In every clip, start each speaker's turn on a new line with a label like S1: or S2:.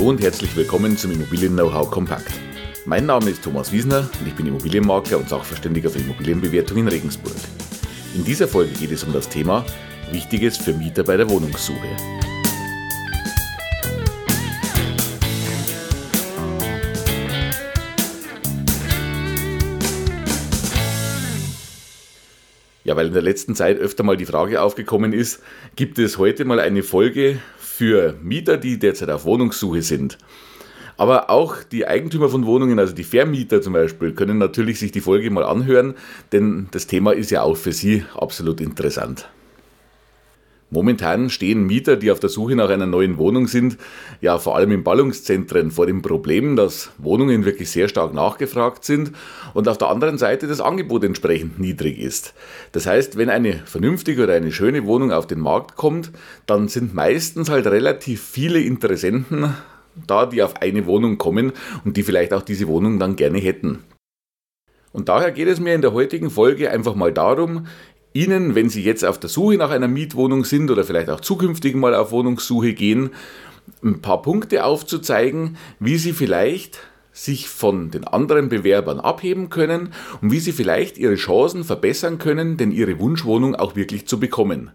S1: Hallo und herzlich willkommen zum Immobilien Know-how Kompakt. Mein Name ist Thomas Wiesner und ich bin Immobilienmakler und Sachverständiger für Immobilienbewertung in Regensburg. In dieser Folge geht es um das Thema Wichtiges für Mieter bei der Wohnungssuche. Ja, weil in der letzten Zeit öfter mal die Frage aufgekommen ist, gibt es heute mal eine Folge für Mieter, die derzeit auf Wohnungssuche sind. Aber auch die Eigentümer von Wohnungen, also die Vermieter zum Beispiel, können natürlich sich die Folge mal anhören, denn das Thema ist ja auch für sie absolut interessant. Momentan stehen Mieter, die auf der Suche nach einer neuen Wohnung sind, ja vor allem in Ballungszentren vor dem Problem, dass Wohnungen wirklich sehr stark nachgefragt sind und auf der anderen Seite das Angebot entsprechend niedrig ist. Das heißt, wenn eine vernünftige oder eine schöne Wohnung auf den Markt kommt, dann sind meistens halt relativ viele Interessenten da, die auf eine Wohnung kommen und die vielleicht auch diese Wohnung dann gerne hätten. Und daher geht es mir in der heutigen Folge einfach mal darum, Ihnen, wenn Sie jetzt auf der Suche nach einer Mietwohnung sind oder vielleicht auch zukünftig mal auf Wohnungssuche gehen, ein paar Punkte aufzuzeigen, wie Sie vielleicht sich von den anderen Bewerbern abheben können und wie Sie vielleicht Ihre Chancen verbessern können, denn Ihre Wunschwohnung auch wirklich zu bekommen.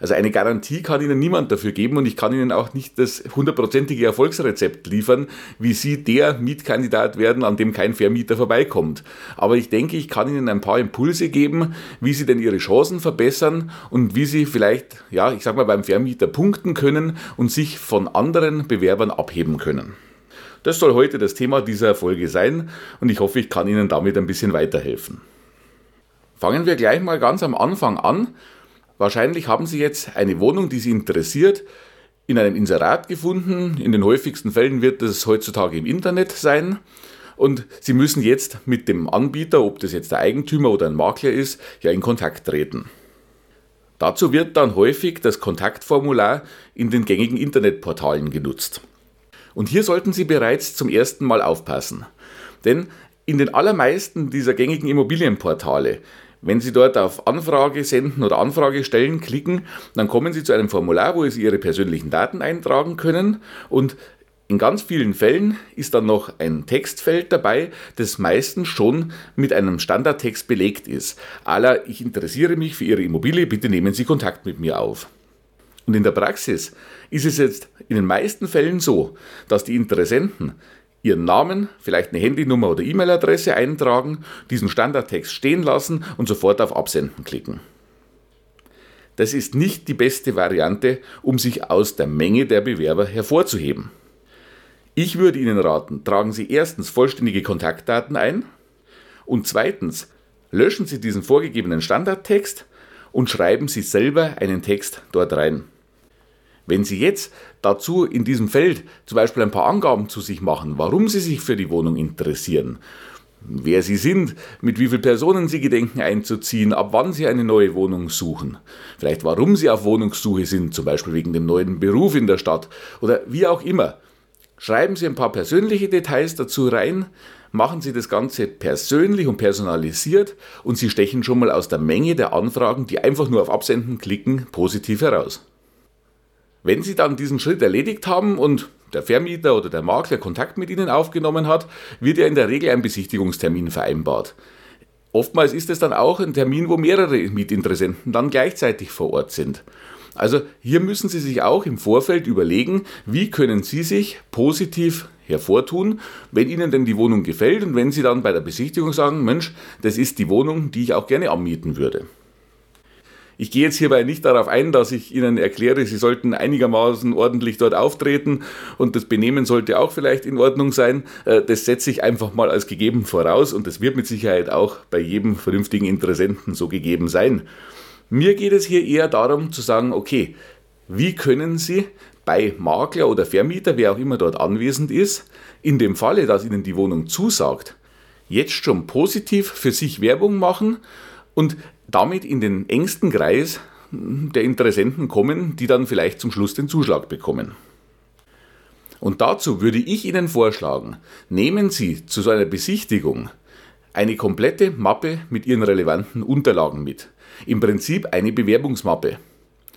S1: Also eine Garantie kann Ihnen niemand dafür geben und ich kann Ihnen auch nicht das hundertprozentige Erfolgsrezept liefern, wie Sie der Mietkandidat werden, an dem kein Vermieter vorbeikommt. Aber ich denke, ich kann Ihnen ein paar Impulse geben, wie Sie denn Ihre Chancen verbessern und wie Sie vielleicht, ja, ich sag mal, beim Vermieter punkten können und sich von anderen Bewerbern abheben können. Das soll heute das Thema dieser Folge sein und ich hoffe, ich kann Ihnen damit ein bisschen weiterhelfen. Fangen wir gleich mal ganz am Anfang an Wahrscheinlich haben Sie jetzt eine Wohnung, die Sie interessiert, in einem Inserat gefunden. In den häufigsten Fällen wird es heutzutage im Internet sein. Und Sie müssen jetzt mit dem Anbieter, ob das jetzt der Eigentümer oder ein Makler ist, ja in Kontakt treten. Dazu wird dann häufig das Kontaktformular in den gängigen Internetportalen genutzt. Und hier sollten Sie bereits zum ersten Mal aufpassen. Denn in den allermeisten dieser gängigen Immobilienportale wenn Sie dort auf Anfrage senden oder Anfrage stellen klicken, dann kommen Sie zu einem Formular, wo Sie Ihre persönlichen Daten eintragen können und in ganz vielen Fällen ist dann noch ein Textfeld dabei, das meistens schon mit einem Standardtext belegt ist. Aller, ich interessiere mich für Ihre Immobilie, bitte nehmen Sie Kontakt mit mir auf. Und in der Praxis ist es jetzt in den meisten Fällen so, dass die Interessenten Ihren Namen, vielleicht eine Handynummer oder E-Mail-Adresse eintragen, diesen Standardtext stehen lassen und sofort auf Absenden klicken. Das ist nicht die beste Variante, um sich aus der Menge der Bewerber hervorzuheben. Ich würde Ihnen raten, tragen Sie erstens vollständige Kontaktdaten ein und zweitens löschen Sie diesen vorgegebenen Standardtext und schreiben Sie selber einen Text dort rein. Wenn Sie jetzt dazu in diesem Feld zum Beispiel ein paar Angaben zu sich machen, warum Sie sich für die Wohnung interessieren, wer Sie sind, mit wie vielen Personen Sie gedenken einzuziehen, ab wann Sie eine neue Wohnung suchen, vielleicht warum Sie auf Wohnungssuche sind, zum Beispiel wegen dem neuen Beruf in der Stadt oder wie auch immer. Schreiben Sie ein paar persönliche Details dazu rein, machen Sie das Ganze persönlich und personalisiert und Sie stechen schon mal aus der Menge der Anfragen, die einfach nur auf Absenden klicken, positiv heraus. Wenn Sie dann diesen Schritt erledigt haben und der Vermieter oder der Makler Kontakt mit Ihnen aufgenommen hat, wird ja in der Regel ein Besichtigungstermin vereinbart. Oftmals ist es dann auch ein Termin, wo mehrere Mietinteressenten dann gleichzeitig vor Ort sind. Also hier müssen Sie sich auch im Vorfeld überlegen, wie können Sie sich positiv hervortun, wenn Ihnen denn die Wohnung gefällt und wenn Sie dann bei der Besichtigung sagen, Mensch, das ist die Wohnung, die ich auch gerne anmieten würde. Ich gehe jetzt hierbei nicht darauf ein, dass ich Ihnen erkläre, Sie sollten einigermaßen ordentlich dort auftreten und das Benehmen sollte auch vielleicht in Ordnung sein. Äh, das setze ich einfach mal als gegeben voraus und das wird mit Sicherheit auch bei jedem vernünftigen Interessenten so gegeben sein. Mir geht es hier eher darum zu sagen, okay, wie können Sie bei Makler oder Vermieter, wer auch immer dort anwesend ist, in dem Falle, dass Ihnen die Wohnung zusagt, jetzt schon positiv für sich Werbung machen und damit in den engsten Kreis der Interessenten kommen, die dann vielleicht zum Schluss den Zuschlag bekommen. Und dazu würde ich Ihnen vorschlagen, nehmen Sie zu so einer Besichtigung eine komplette Mappe mit Ihren relevanten Unterlagen mit. Im Prinzip eine Bewerbungsmappe.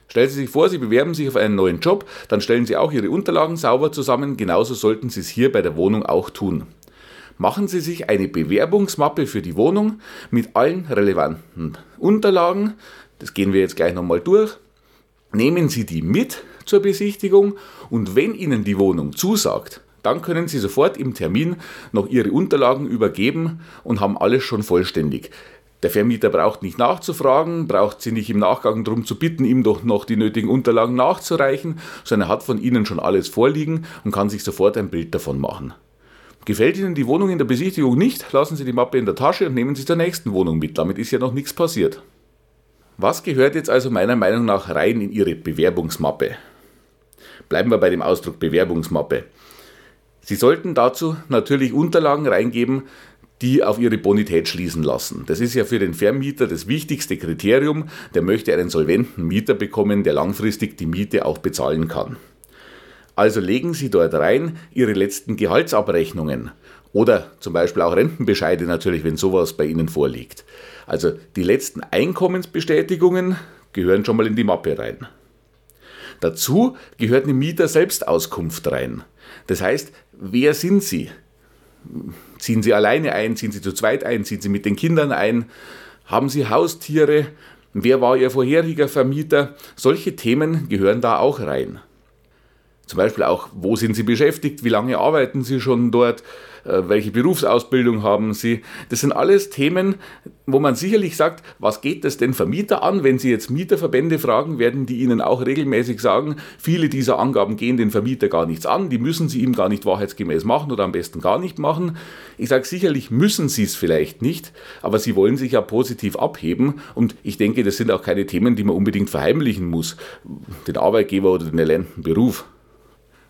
S1: Stellen Sie sich vor, Sie bewerben sich auf einen neuen Job, dann stellen Sie auch Ihre Unterlagen sauber zusammen, genauso sollten Sie es hier bei der Wohnung auch tun. Machen Sie sich eine Bewerbungsmappe für die Wohnung mit allen relevanten Unterlagen, das gehen wir jetzt gleich nochmal durch, nehmen Sie die mit zur Besichtigung und wenn Ihnen die Wohnung zusagt, dann können Sie sofort im Termin noch Ihre Unterlagen übergeben und haben alles schon vollständig. Der Vermieter braucht nicht nachzufragen, braucht Sie nicht im Nachgang darum zu bitten, ihm doch noch die nötigen Unterlagen nachzureichen, sondern er hat von Ihnen schon alles vorliegen und kann sich sofort ein Bild davon machen. Gefällt Ihnen die Wohnung in der Besichtigung nicht, lassen Sie die Mappe in der Tasche und nehmen Sie zur nächsten Wohnung mit. Damit ist ja noch nichts passiert. Was gehört jetzt also meiner Meinung nach rein in Ihre Bewerbungsmappe? Bleiben wir bei dem Ausdruck Bewerbungsmappe. Sie sollten dazu natürlich Unterlagen reingeben, die auf ihre Bonität schließen lassen. Das ist ja für den Vermieter das wichtigste Kriterium. Der möchte einen solventen Mieter bekommen, der langfristig die Miete auch bezahlen kann. Also legen Sie dort rein Ihre letzten Gehaltsabrechnungen oder zum Beispiel auch Rentenbescheide natürlich, wenn sowas bei Ihnen vorliegt. Also die letzten Einkommensbestätigungen gehören schon mal in die Mappe rein. Dazu gehört eine Mieter-Selbstauskunft rein. Das heißt, wer sind Sie? Ziehen Sie alleine ein? Ziehen Sie zu zweit ein? Ziehen Sie mit den Kindern ein? Haben Sie Haustiere? Wer war Ihr vorheriger Vermieter? Solche Themen gehören da auch rein. Zum Beispiel auch, wo sind Sie beschäftigt? Wie lange arbeiten Sie schon dort? Äh, welche Berufsausbildung haben Sie? Das sind alles Themen, wo man sicherlich sagt, was geht das denn Vermieter an? Wenn Sie jetzt Mieterverbände fragen, werden die Ihnen auch regelmäßig sagen, viele dieser Angaben gehen den Vermieter gar nichts an, die müssen Sie ihm gar nicht wahrheitsgemäß machen oder am besten gar nicht machen. Ich sage sicherlich müssen Sie es vielleicht nicht, aber Sie wollen sich ja positiv abheben und ich denke, das sind auch keine Themen, die man unbedingt verheimlichen muss, den Arbeitgeber oder den erlernten Beruf.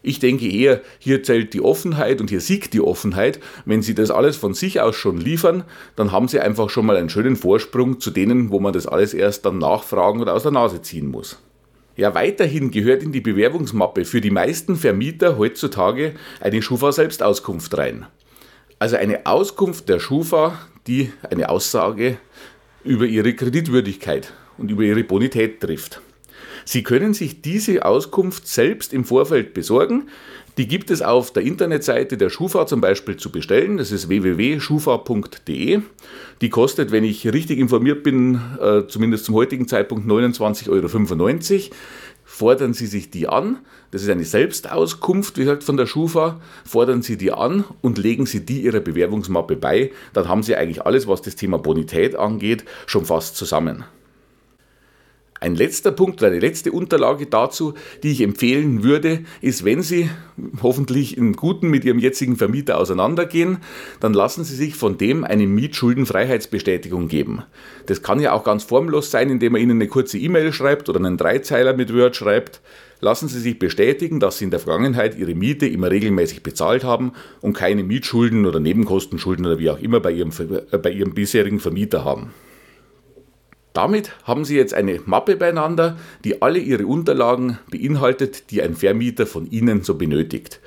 S1: Ich denke eher, hier zählt die Offenheit und hier siegt die Offenheit. Wenn Sie das alles von sich aus schon liefern, dann haben Sie einfach schon mal einen schönen Vorsprung zu denen, wo man das alles erst dann nachfragen oder aus der Nase ziehen muss. Ja, weiterhin gehört in die Bewerbungsmappe für die meisten Vermieter heutzutage eine Schufa-Selbstauskunft rein. Also eine Auskunft der Schufa, die eine Aussage über ihre Kreditwürdigkeit und über ihre Bonität trifft. Sie können sich diese Auskunft selbst im Vorfeld besorgen. Die gibt es auf der Internetseite der Schufa zum Beispiel zu bestellen. Das ist www.schufa.de. Die kostet, wenn ich richtig informiert bin, äh, zumindest zum heutigen Zeitpunkt 29,95 Euro. Fordern Sie sich die an. Das ist eine Selbstauskunft, wie gesagt, von der Schufa. Fordern Sie die an und legen Sie die Ihrer Bewerbungsmappe bei. Dann haben Sie eigentlich alles, was das Thema Bonität angeht, schon fast zusammen. Ein letzter Punkt oder eine letzte Unterlage dazu, die ich empfehlen würde, ist, wenn Sie hoffentlich im Guten mit Ihrem jetzigen Vermieter auseinandergehen, dann lassen Sie sich von dem eine Mietschuldenfreiheitsbestätigung geben. Das kann ja auch ganz formlos sein, indem er Ihnen eine kurze E-Mail schreibt oder einen Dreizeiler mit Word schreibt. Lassen Sie sich bestätigen, dass Sie in der Vergangenheit Ihre Miete immer regelmäßig bezahlt haben und keine Mietschulden oder Nebenkostenschulden oder wie auch immer bei Ihrem, bei Ihrem bisherigen Vermieter haben. Damit haben Sie jetzt eine Mappe beieinander, die alle Ihre Unterlagen beinhaltet, die ein Vermieter von Ihnen so benötigt.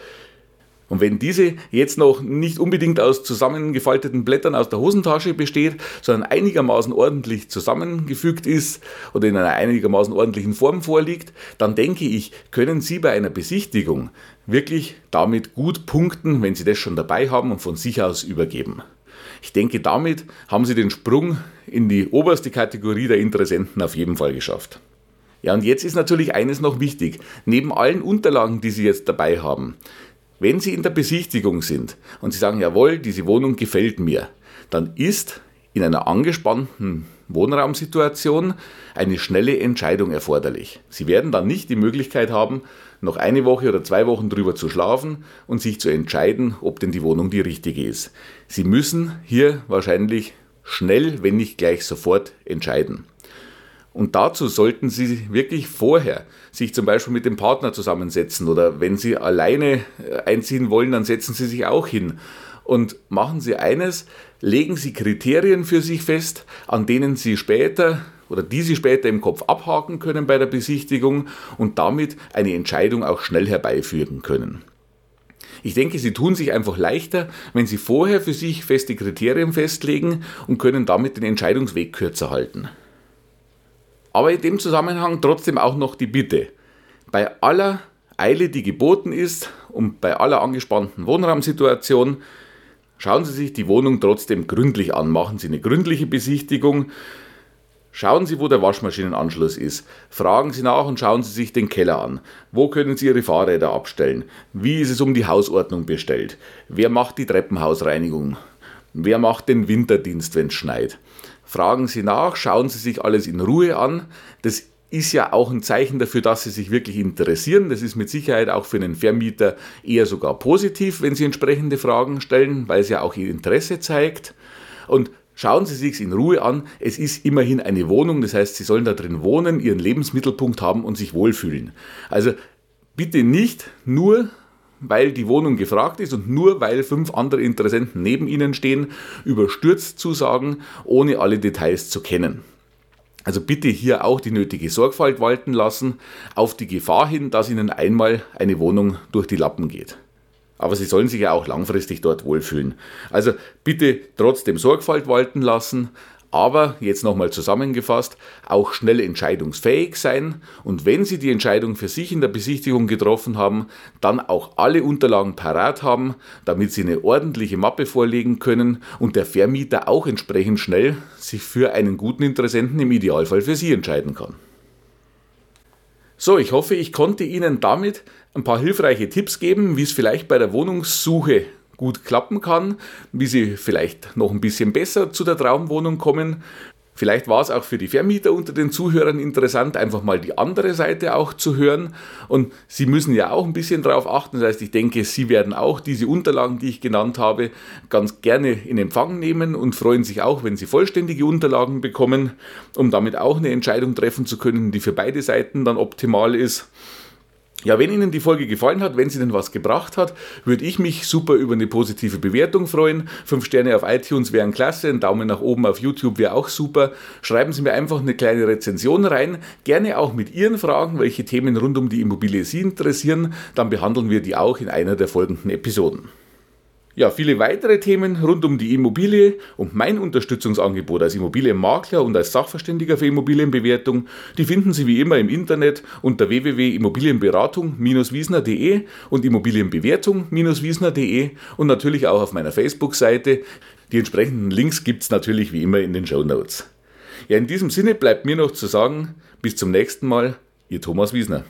S1: Und wenn diese jetzt noch nicht unbedingt aus zusammengefalteten Blättern aus der Hosentasche besteht, sondern einigermaßen ordentlich zusammengefügt ist oder in einer einigermaßen ordentlichen Form vorliegt, dann denke ich, können Sie bei einer Besichtigung wirklich damit gut punkten, wenn Sie das schon dabei haben und von sich aus übergeben. Ich denke, damit haben sie den Sprung in die oberste Kategorie der Interessenten auf jeden Fall geschafft. Ja, und jetzt ist natürlich eines noch wichtig. Neben allen Unterlagen, die Sie jetzt dabei haben, wenn Sie in der Besichtigung sind und Sie sagen, jawohl, diese Wohnung gefällt mir, dann ist in einer angespannten Wohnraumsituation eine schnelle Entscheidung erforderlich. Sie werden dann nicht die Möglichkeit haben, noch eine Woche oder zwei Wochen drüber zu schlafen und sich zu entscheiden, ob denn die Wohnung die richtige ist. Sie müssen hier wahrscheinlich schnell, wenn nicht gleich sofort entscheiden. Und dazu sollten Sie wirklich vorher sich zum Beispiel mit dem Partner zusammensetzen oder wenn Sie alleine äh, einziehen wollen, dann setzen Sie sich auch hin und machen Sie eines, legen Sie Kriterien für sich fest, an denen Sie später oder die Sie später im Kopf abhaken können bei der Besichtigung und damit eine Entscheidung auch schnell herbeiführen können. Ich denke, Sie tun sich einfach leichter, wenn Sie vorher für sich feste Kriterien festlegen und können damit den Entscheidungsweg kürzer halten. Aber in dem Zusammenhang trotzdem auch noch die Bitte. Bei aller Eile, die geboten ist und bei aller angespannten Wohnraumsituation, schauen Sie sich die Wohnung trotzdem gründlich an. Machen Sie eine gründliche Besichtigung. Schauen Sie, wo der Waschmaschinenanschluss ist. Fragen Sie nach und schauen Sie sich den Keller an. Wo können Sie Ihre Fahrräder abstellen? Wie ist es um die Hausordnung bestellt? Wer macht die Treppenhausreinigung? Wer macht den Winterdienst, wenn es schneit? Fragen Sie nach, schauen Sie sich alles in Ruhe an. Das ist ja auch ein Zeichen dafür, dass Sie sich wirklich interessieren. Das ist mit Sicherheit auch für einen Vermieter eher sogar positiv, wenn Sie entsprechende Fragen stellen, weil es ja auch Ihr Interesse zeigt. Und Schauen Sie sich in Ruhe an. Es ist immerhin eine Wohnung, das heißt, Sie sollen da drin wohnen, Ihren Lebensmittelpunkt haben und sich wohlfühlen. Also bitte nicht nur, weil die Wohnung gefragt ist und nur weil fünf andere Interessenten neben Ihnen stehen, überstürzt zusagen, ohne alle Details zu kennen. Also bitte hier auch die nötige Sorgfalt walten lassen, auf die Gefahr hin, dass Ihnen einmal eine Wohnung durch die Lappen geht aber sie sollen sich ja auch langfristig dort wohlfühlen. Also bitte trotzdem Sorgfalt walten lassen, aber jetzt nochmal zusammengefasst, auch schnell entscheidungsfähig sein und wenn Sie die Entscheidung für sich in der Besichtigung getroffen haben, dann auch alle Unterlagen parat haben, damit Sie eine ordentliche Mappe vorlegen können und der Vermieter auch entsprechend schnell sich für einen guten Interessenten im Idealfall für Sie entscheiden kann. So, ich hoffe, ich konnte Ihnen damit ein paar hilfreiche Tipps geben, wie es vielleicht bei der Wohnungssuche gut klappen kann, wie Sie vielleicht noch ein bisschen besser zu der Traumwohnung kommen. Vielleicht war es auch für die Vermieter unter den Zuhörern interessant, einfach mal die andere Seite auch zu hören. Und Sie müssen ja auch ein bisschen darauf achten. Das heißt, ich denke, Sie werden auch diese Unterlagen, die ich genannt habe, ganz gerne in Empfang nehmen und freuen sich auch, wenn Sie vollständige Unterlagen bekommen, um damit auch eine Entscheidung treffen zu können, die für beide Seiten dann optimal ist. Ja, wenn Ihnen die Folge gefallen hat, wenn sie denn was gebracht hat, würde ich mich super über eine positive Bewertung freuen. Fünf Sterne auf iTunes wären klasse, ein Daumen nach oben auf YouTube wäre auch super. Schreiben Sie mir einfach eine kleine Rezension rein, gerne auch mit Ihren Fragen, welche Themen rund um die Immobilie Sie interessieren, dann behandeln wir die auch in einer der folgenden Episoden. Ja, viele weitere Themen rund um die Immobilie und mein Unterstützungsangebot als Immobilienmakler und als Sachverständiger für Immobilienbewertung, die finden Sie wie immer im Internet unter www.immobilienberatung-wiesner.de und Immobilienbewertung-wiesner.de und natürlich auch auf meiner Facebook-Seite. Die entsprechenden Links gibt es natürlich wie immer in den Show Notes. Ja, in diesem Sinne bleibt mir noch zu sagen, bis zum nächsten Mal, Ihr Thomas Wiesner.